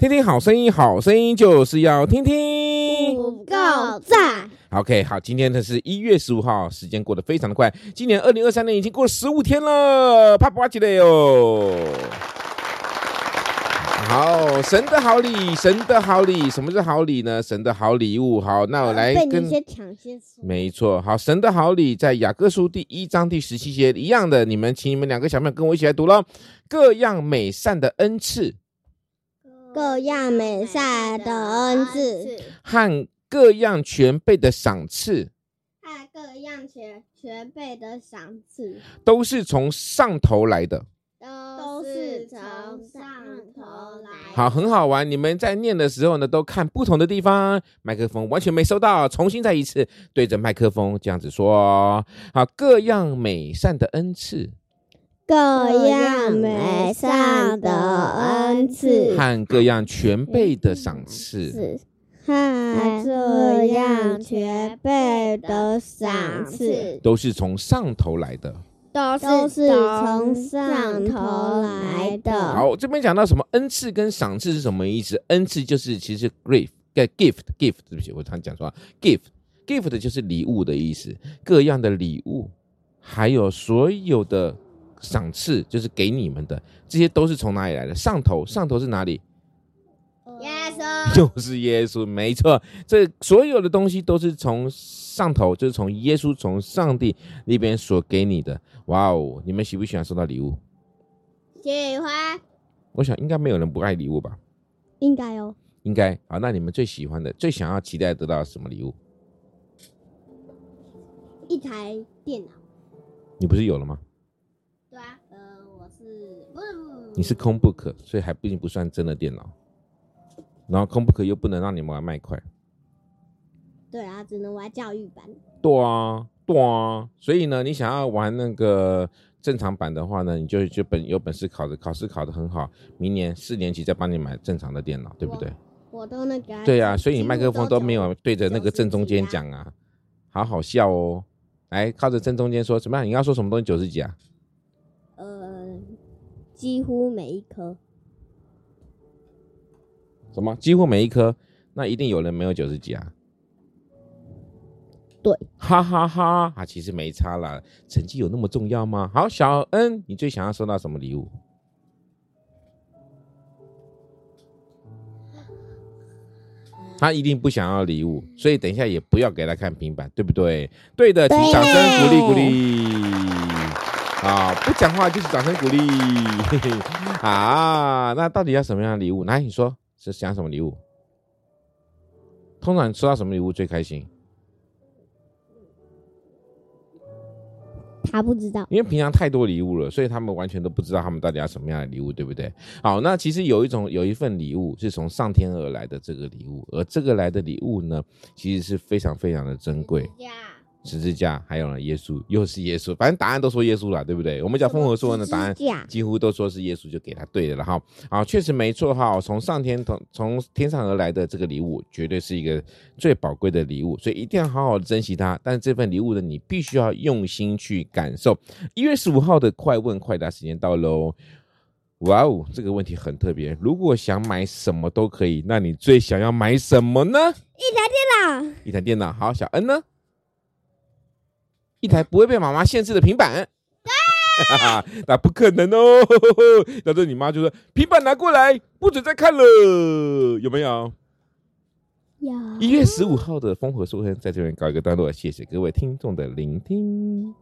听听好声音，好声音就是要听听。不够赞。OK，好，今天呢是一月十五号，时间过得非常的快，今年二零二三年已经过了十五天了，啪啪起来哟。好，神的好礼，神的好礼，什么是好礼呢？神的好礼物。好，那我来跟。先抢先说。没错，好，神的好礼在雅各书第一章第十七节一样的，你们请你们两个小朋友跟我一起来读喽。各样美善的恩赐，各样美善的恩赐，和各样全备的赏赐，和各样全全备的赏赐，都是从上头来的。都是从上头来。好，很好玩。你们在念的时候呢，都看不同的地方。麦克风完全没收到，重新再一次对着麦克风这样子说。好，各样美善的恩赐，各样美善的恩赐，和各样全备的赏赐，和各样全备的赏赐，都是从上头来的。都是从上头来的。好，这边讲到什么恩赐跟赏赐是什么意思？恩赐就是其实 gift，gift，gift，对不起，我常讲错，gift，gift 就是礼物的意思。各样的礼物，还有所有的赏赐，就是给你们的，这些都是从哪里来的？上头，上头是哪里？耶稣，就是耶稣，没错。这所有的东西都是从。上头就是从耶稣从上帝那边所给你的，哇哦！你们喜不喜欢收到礼物？喜欢。我想应该没有人不爱礼物吧？应该哦。应该。好，那你们最喜欢的、最想要期待得到什么礼物？一台电脑。你不是有了吗？你是 Chromebook，所以还毕竟不算真的电脑。然后 Chromebook 又不能让你们玩麦块。对啊，只能玩教育版。对啊，对啊，所以呢，你想要玩那个正常版的话呢，你就就本有本事考的考试考得很好，明年四年级再帮你买正常的电脑，对不对？我，我都那个。对啊，所以你麦克风都没有对着那个正中间讲啊，好好笑哦。来，靠着正中间说怎么样？你要说什么东西九十几啊？呃，几乎每一科。什么？几乎每一科？那一定有人没有九十几啊？对，哈哈哈，啊，其实没差啦，成绩有那么重要吗？好，小恩，你最想要收到什么礼物？他一定不想要礼物，所以等一下也不要给他看平板，对不对？对的，请掌声鼓励鼓励。啊，不讲话就是掌声鼓励。啊，那到底要什么样的礼物？来，你说是想什么礼物？通常收到什么礼物最开心？他不知道，因为平常太多礼物了，所以他们完全都不知道他们到底要什么样的礼物，对不对？好，那其实有一种有一份礼物是从上天而来的这个礼物，而这个来的礼物呢，其实是非常非常的珍贵。十字架，还有呢，耶稣又是耶稣，反正答案都说耶稣了，对不对？我们讲丰禾硕恩的答案，几乎都说是耶稣，就给他对的了哈。好，确实没错哈。从上天从从天上而来的这个礼物，绝对是一个最宝贵的礼物，所以一定要好好的珍惜它。但是这份礼物呢，你必须要用心去感受。一月十五号的快问快答时间到喽！哇哦，这个问题很特别。如果想买什么都可以，那你最想要买什么呢？一台电脑。一台电脑。好，小恩呢？一台不会被妈妈限制的平板，啊、那不可能哦！到时候你妈就说：“平板拿过来，不准再看了。”有没有？有。一月十五号的丰禾硕恩在这边告一个段落，谢谢各位听众的聆听。